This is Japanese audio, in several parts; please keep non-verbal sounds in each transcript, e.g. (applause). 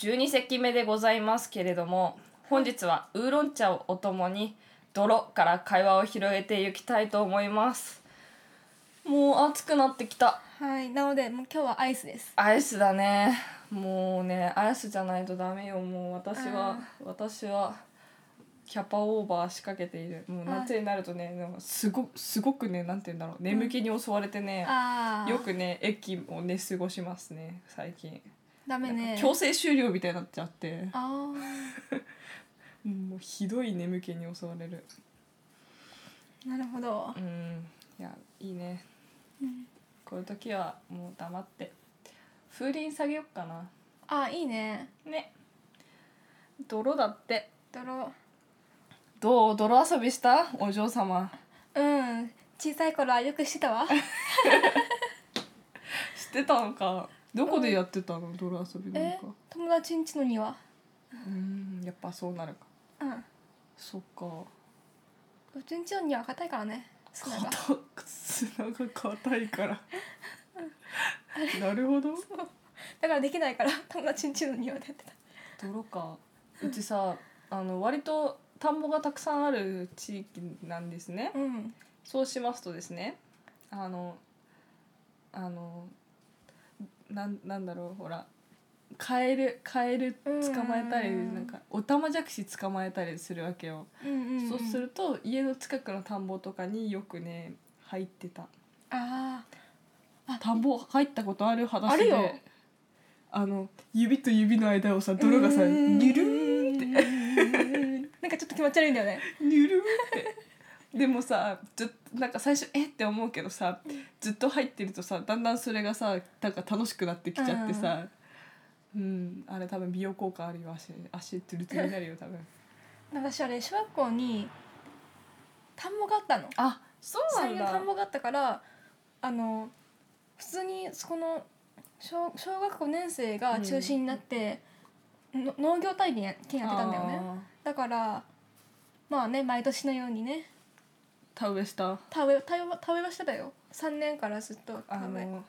12席目でございますけれども本日はウーロン茶をお供に泥から会話を広げていきたいと思います。もう暑くなってきた。はいなのでもう今日はアイスです。アイスだね。もうねアイスじゃないとダメよ。もう私は私はキャパオーバー仕掛けている。もう夏になるとねなんかすごすごくねなんて言うんだろう。眠気に襲われてね、ああよくね駅をね過ごしますね最近、ダメね。強制終了みたいになっちゃって。あ (laughs) もうひどい眠気に襲われる。あなるほど。うん。いやいいね。うん。こういう時はもう黙って。風鈴下げよっかな。ああいいね。ね。泥だって。泥。どう？泥遊びした？お嬢様。うん。小さい頃はよくしてたわ。(laughs) 知ってたのかどこでやってたの？泥遊びなんえか友達ん家の庭。うんやっぱそうなるか。うん。そっか。うちん家の庭は硬いからね。砂が。硬砂が硬いから。なるほど。だからできないから友達ん家の庭でやってた。泥か。うちさあの割と田んぼがたくさんある地域なんですね。うん。そうしますとですねあのあのなんなんだろうほら。カエルカエル捕まえたりうんうんうん。なんかオタマジャクシ捕まえたりするわけよ、うんうん、うん、そうすると家の近くの田んぼとかによくね入ってた。あ田んぼ入ったことある裸足あるよ。であの指と指の間をさあ泥がさうん。ニュルーって。(laughs) なんかちょっと気持ち悪いんだよね。ニュルーってでもさずっなんか最初えって思うけどさずっと入ってるとさだんだんそれがさなんか楽しくなってきちゃってさうん、あれ多分美容効果あるよ足足ツルツルになるよ多分。私あれ小学校に田んぼがあったの。あそうなん山陽田んだぼがあったからあの普通にそこの小小学校5年生が中心になって、の農業体験やってたんだよね。あだからまあね毎年のようにねー田植えした？田植え田植え田植えはしてたよ。3年からずっとあ田植えの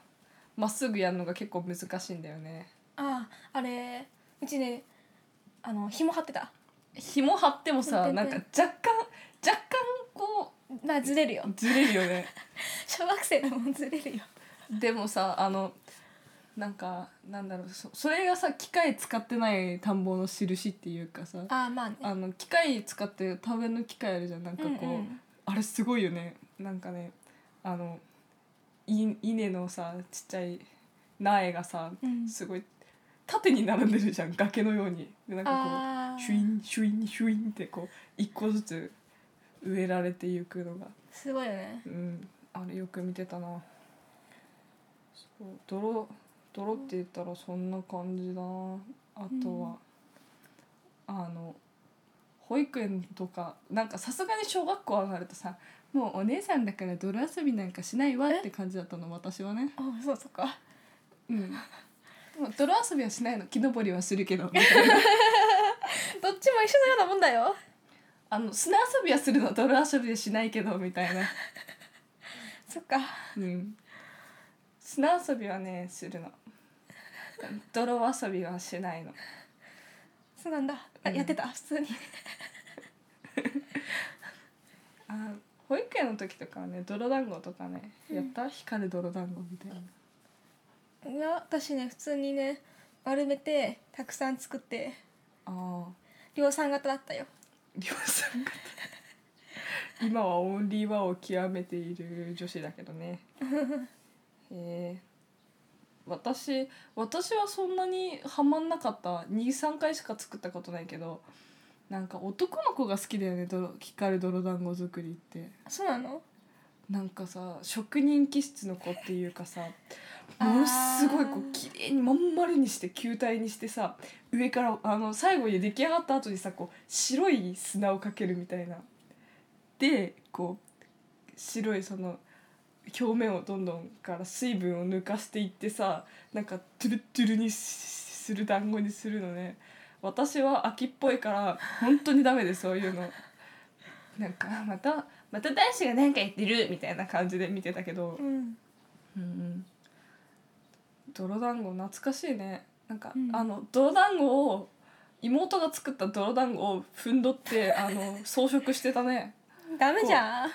まっすぐやるのが結構難しいんだよね。あああれうちねあの紐張ってた。紐張ってもさてんてんなんか若干若干こまあずれるよ。うずれるよね。(laughs) 小学生でもずれるよ。でもさあのなんかなんだろうそそれがさ機械使ってない田んぼの印っていうかさ。ああまあね。あの機械使って田植えの機械あるじゃん。なんかこう、うんうんあれすごいよね。なんかねあのい稲のさちっちゃい苗がさうん。すごい縦に並んでるじゃん崖のように。でなんかこうシュインシュインシュインってこう一個ずつ植えられていくのが。すごいよね。うん。あれよく見てたな。そう泥泥って言ったらそんな感じだな。あとは、あの保育園とかなんかさすがに小学校上がるとさもうお姉さんだから泥遊びなんかしないわって感じだったの私はね。あそうそっか。うん。でも泥遊びはしないの木登りはするけどみたいな。(laughs) どっちも一緒のようなもんだよ。あの砂遊びはするの泥遊びはしないけどみたいな。(laughs) そっか。うん。砂遊びはねするの。泥遊びはしないのそうなんだ。あ、うん。やってた。普通に。(laughs) あ保育園の時とかはね泥団子とかねやった？光る泥団子みたいな。いや私ね普通にね丸めてたくさん作ってああ量産型だったよ。量産型。(laughs) 今はオンリーワンを極めている女子だけどね。(laughs) へえ私私はそんなにハマんなかった。23回しか作ったことないけどなんか男の子が好きだよね泥光る泥団子作りって。そうなの？なんかさ職人気質の子っていうかさものすごいこう綺麗にまん丸にして球体にしてさ上からあの最後に出来上がった後にさこう白い砂をかけるみたいな。でこう白いその表面をどんどんから水分を抜かしていってさなんかトゥルットゥルにする団子にするのね。私は秋っぽいから本当にダメでそういうの。なんかまたまた男子が何か言ってるみたいな感じで見てたけど。うん。うんうん。泥団子懐かしいね。なんか、うん。あの泥団子を妹が作った泥団子をふんどってあの装飾してたね。ダメじゃん。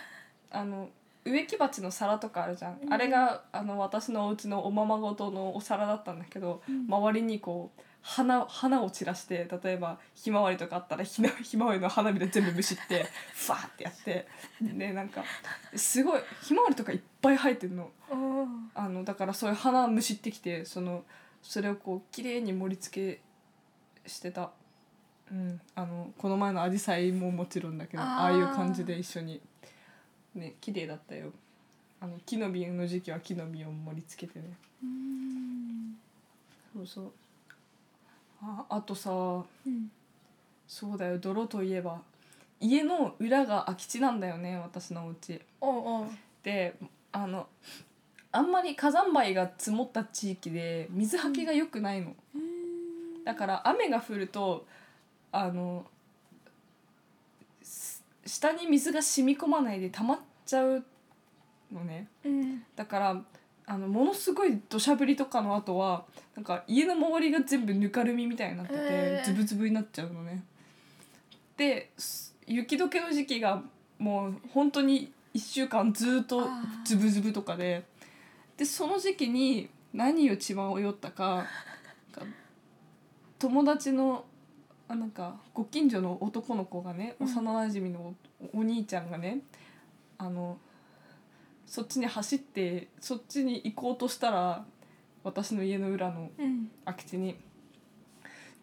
あの植木鉢の皿とかあるじゃん、うん。あれがあの私のお家のおままごとのお皿だったんだけど、うん。周りにこう花花を散らして例えばひまわりとかあったらひなひまわりの花びら全部むしって (laughs) ファーってやってでなんかすごいひまわりとかいっぱい生えてるの。あのだからそういう花むしってきてそのそれをこう綺麗に盛り付けしてた、うん、あのこの前のアジサイももちろんだけどああいう感じで一緒にね綺麗だったよ。あの木の実の時期は木の実を盛り付けてね。うん。そうそう。ああとさうん。そうだよ。泥といえば家の裏が空き地なんだよね私のお家。おうであのあんまり火山灰が積もった地域で水はけが良くないの、うん。だから雨が降るとあのす下に水が染み込まないで溜まっちゃうのね。うんだからあのものすごい土砂降りとかの後はなんか家の周りが全部ぬかるみみたいになってて、へー。ズブズブになっちゃうのね。です雪解けの時期がもう本当に1週間ずっとズブズブとかででその時期に何を血迷ったか友達のあなんかご近所の男の子がねうん。幼なじみのおお兄ちゃんがねあのそっちに走ってそっちに行こうとしたら私の家の裏のうん。空き地に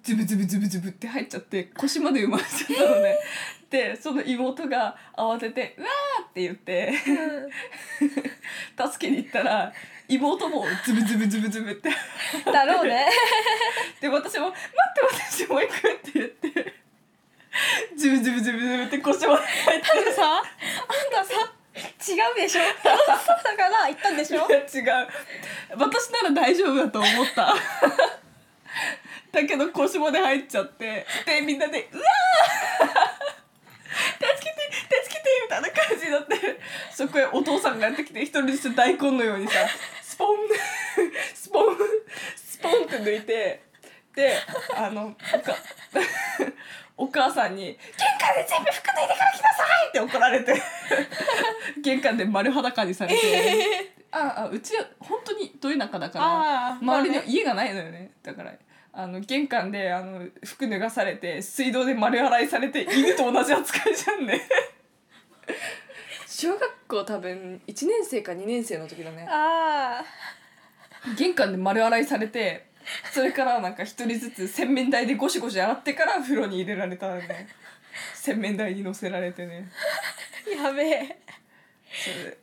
ズブズブズブズブって入っちゃって腰まで埋まっちゃったのね。(laughs) でその妹が慌てて「うわー!」って言って助けに行ったら妹もズブズブズブズブって。だろうね。(laughs) で私も「待って私も行く」って言ってズブズブズブズブって腰まで入って多分さあんたさ違うでしょ？だから言ったんでしょ？いや違う。私なら大丈夫だと思った。だけど腰まで入っちゃって。でみんなで「うわー！助けて助けて!」みたいな感じになって。そこへお父さんがやってきて一人ずつ大根のようにさスポンスポンスポンって抜いて。であのおかお母さんに「玄関で全部服脱いでから来なさい!」って怒られて。玄関で丸裸にされて。ああうちは本当にど田舎だからあー周りにまあね。家がないのよね。だからあの玄関であの服脱がされて水道で丸洗いされて犬と同じ扱いじゃんね。小学校多分1年生か2年生の時だね。あ玄関で丸洗いされてそれからなんか一人ずつ洗面台でゴシゴシ洗ってから風呂に入れられたのね (laughs) 洗面台に乗せられてね。ーやべえ。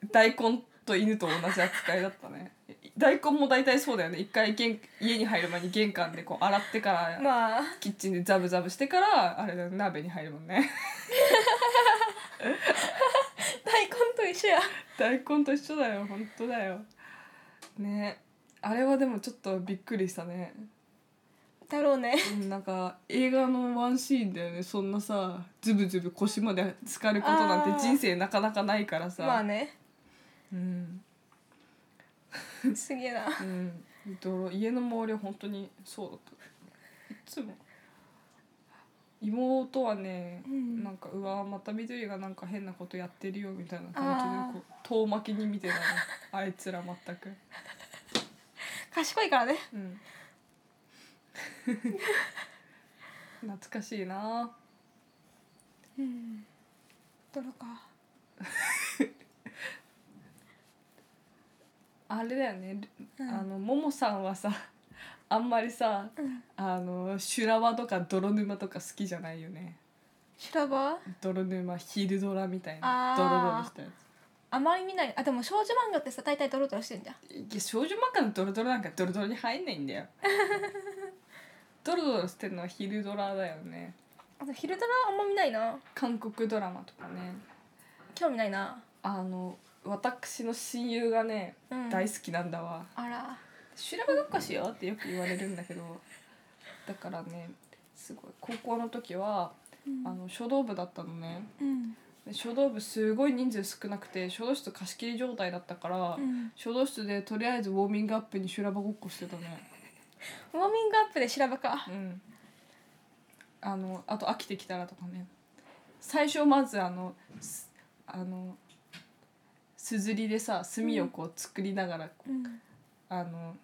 そ大根と犬と同じ扱いだったね。大根も大体そうだよね。一回玄家に入る前に玄関でこう洗ってからまあ。キッチンでザブザブしてからあれだよ鍋に入るもんね。(laughs) 大根と一緒や。大根と一緒だよ本当だよ。ね。あれはでもちょっとびっくりしたねだろうね。うんなんか映画のワンシーンだよね。そんなさズブズブ腰まで浸かることなんて人生なかなかないからさ。まあね。うん。すげえな。うん。泥家の周りは本当にそうだった。いつも。妹はね、うん。なんかうわまた緑がなんか変なことやってるよみたいな感じでこう遠巻きに見てたねあいつら全く。(laughs) 賢いからね。うん (laughs) 懐かしいな。うん泥かあれだよね、うん。あのももさんはさあんまりさうん。あの修羅場とか泥沼とか好きじゃないよね。修羅場？泥沼昼ドラみたいなあー。ドロドロしたやつあまり見ない。あでも少女漫画ってさ大体ドロドロしてんじゃん。いや少女漫画のドロドロなんかドロドロに入んないんだよ (laughs) ドロドロしてるのは昼ドラだよね。あと昼ドラあんま見ないな。韓国ドラマとかね。興味ないな。あの私の親友がね、うん。大好きなんだわ。あら。修羅場ごっこしようってよく言われるんだけど。だからねすごい。高校の時は、うん。あの書道部だったのね。うん。で書道部すごい人数少なくて書道室貸し切り状態だったから、うん。書道室でとりあえずウォーミングアップに修羅場ごっこしてたねウォーミングアップで修羅場か。うん。あのあと飽きてきたらとかね。最初まずあのすあのすずりでさ墨をこう作りながら、うん。あの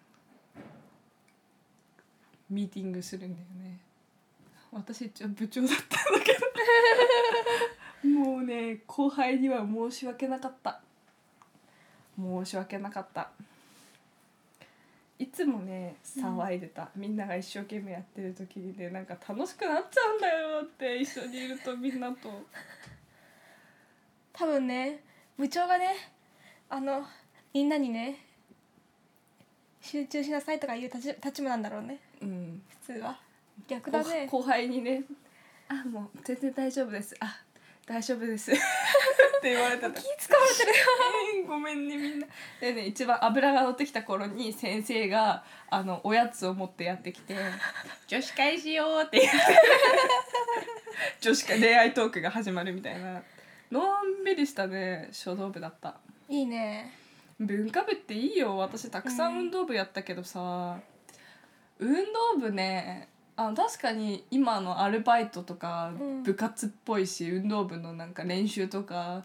ミーティングするんだよね。私一応部長だったんだけど。(laughs) もうね後輩には申し訳なかった。申し訳なかったいつもね騒いでた、みんなが一生懸命やってる時にねなんか楽しくなっちゃうんだよって一緒にいるとみんなと。多分ね部長がねあのみんなにね集中しなさいとかいう立場なんだろうね。うん。普通は。逆だね。後後輩にね「あもう全然大丈夫です。あ大丈夫です」(laughs) って言われた。気使われてる (laughs) えーごめんねみんな。でね一番脂が乗ってきた頃に先生があのおやつを持ってやってきて「(laughs) 女子会しよう」って。言って女子会恋愛トークが始まるみたいな。のんびりしたね書道部だった。いいね。文化部っていいよ。私たくさん運動部やったけどさ、運動部ねあの確かに今のアルバイトとかうん。部活っぽいし、運動部のなんか練習とか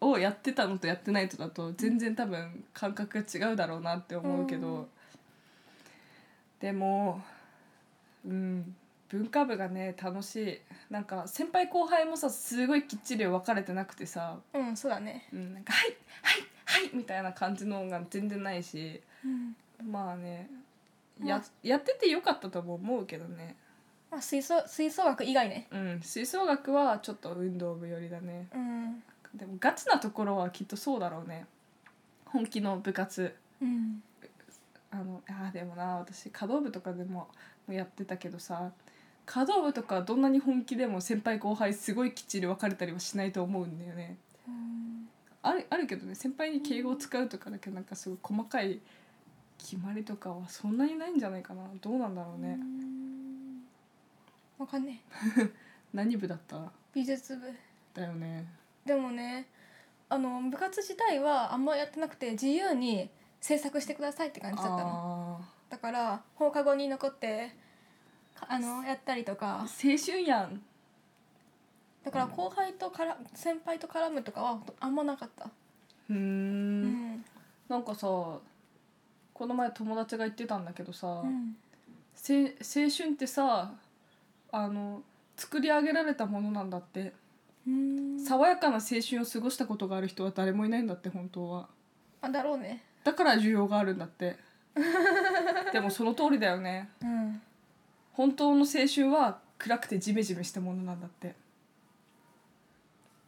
をやってたのとやってないとだと全然多分感覚が違うだろうなって思うけど、うん。でもうん文化部がね楽しい。なんか先輩後輩もさすごいきっちり分かれてなくてさ。うんそうだね。うん、なんか「はいはいはい」みたいな感じのが全然ないし。うん。まあねややっててよかったとも思うけどね。まあ吹奏吹奏楽以外ね。うん。吹奏楽はちょっと運動部寄りだね。うん。でもガチなところはきっとそうだろうね。本気の部活。うん。あのあーでもな私華道部とかでもやってたけどさ華道部とかどんなに本気でも先輩後輩すごいきっちり分かれたりはしないと思うんだよね。あるあるけどね先輩に敬語を使うとかだけなんかすごい細かい決まりとかはそんなにないんじゃないかな。どうなんだろうね、わかんね (laughs) 何部だった？美術部。だよね。でもねあの部活自体はあんまやってなくて自由に制作してくださいって感じだったの。あだから放課後に残ってかあのやったりとか。ー青春やん。だから後輩とから先輩と絡むとかはあんまなかった。うーうんん。なんかさこの前友達が言ってたんだけどさ、うん。せ青春ってさあの作り上げられたものなんだって、うん。爽やかな青春を過ごしたことがある人は誰もいないんだって本当は。あだろうね。だから需要があるんだって。(laughs) でもその通りだよね。うん。本当の青春は暗くてジメジメしたものなんだって。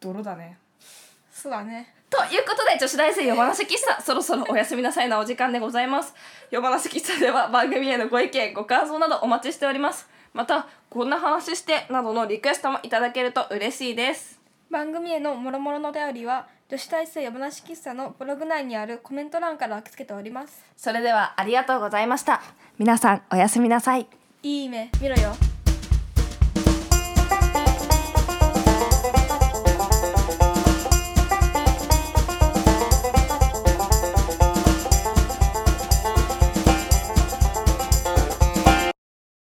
泥だねそうだね。ということで女子大生夜話喫茶そろそろおやすみなさいなお時間でございます。夜話喫茶では番組へのご意見ご感想などお待ちしております。またこんな話してなどのリクエストもいただけると嬉しいです。番組へのもろもろのお便りは女子大生夜話喫茶のブログ内にあるコメント欄から受け付けております。それではありがとうございました。皆さんおやすみなさい。いい夢見ろよ